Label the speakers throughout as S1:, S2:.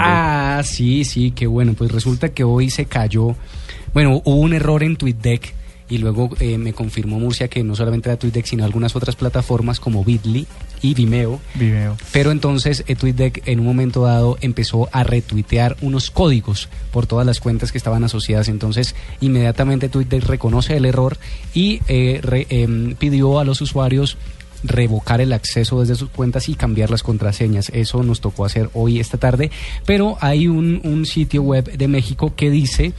S1: Ah, sí, sí, qué bueno. Pues resulta que hoy se cayó. Bueno, hubo un error en TweetDeck y luego eh, me confirmó Murcia que no solamente era TweetDeck, sino algunas otras plataformas como Bitly y Vimeo.
S2: Vimeo.
S1: Pero entonces eh, TweetDeck en un momento dado empezó a retuitear unos códigos por todas las cuentas que estaban asociadas. Entonces inmediatamente TweetDeck reconoce el error y eh, re- em, pidió a los usuarios revocar el acceso desde sus cuentas y cambiar las contraseñas. Eso nos tocó hacer hoy, esta tarde. Pero hay un, un sitio web de México que dice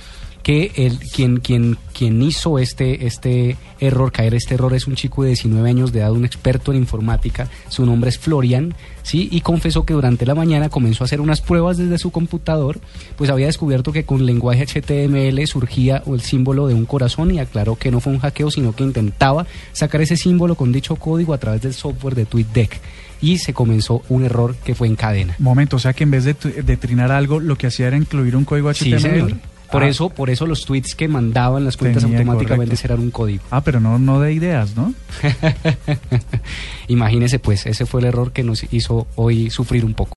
S1: que el, quien, quien, quien hizo este, este error, caer este error, es un chico de 19 años de edad, un experto en informática. Su nombre es Florian, ¿sí? Y confesó que durante la mañana comenzó a hacer unas pruebas desde su computador, pues había descubierto que con lenguaje HTML surgía el símbolo de un corazón y aclaró que no fue un hackeo, sino que intentaba sacar ese símbolo con dicho código a través del software de TweetDeck. Y se comenzó un error que fue en cadena.
S2: Momento, o sea que en vez de, trinar algo, lo que hacía era incluir un código
S1: Sí,
S2: HTML.
S1: señor. Por
S2: Ah,
S1: eso, por eso los tweets que mandaban las cuentas
S2: Tenía,
S1: automáticamente
S2: correcto.
S1: eran un código.
S2: Ah, pero no, no de ideas, ¿no?
S1: Imagínese pues, ese fue el error que nos hizo hoy sufrir un poco.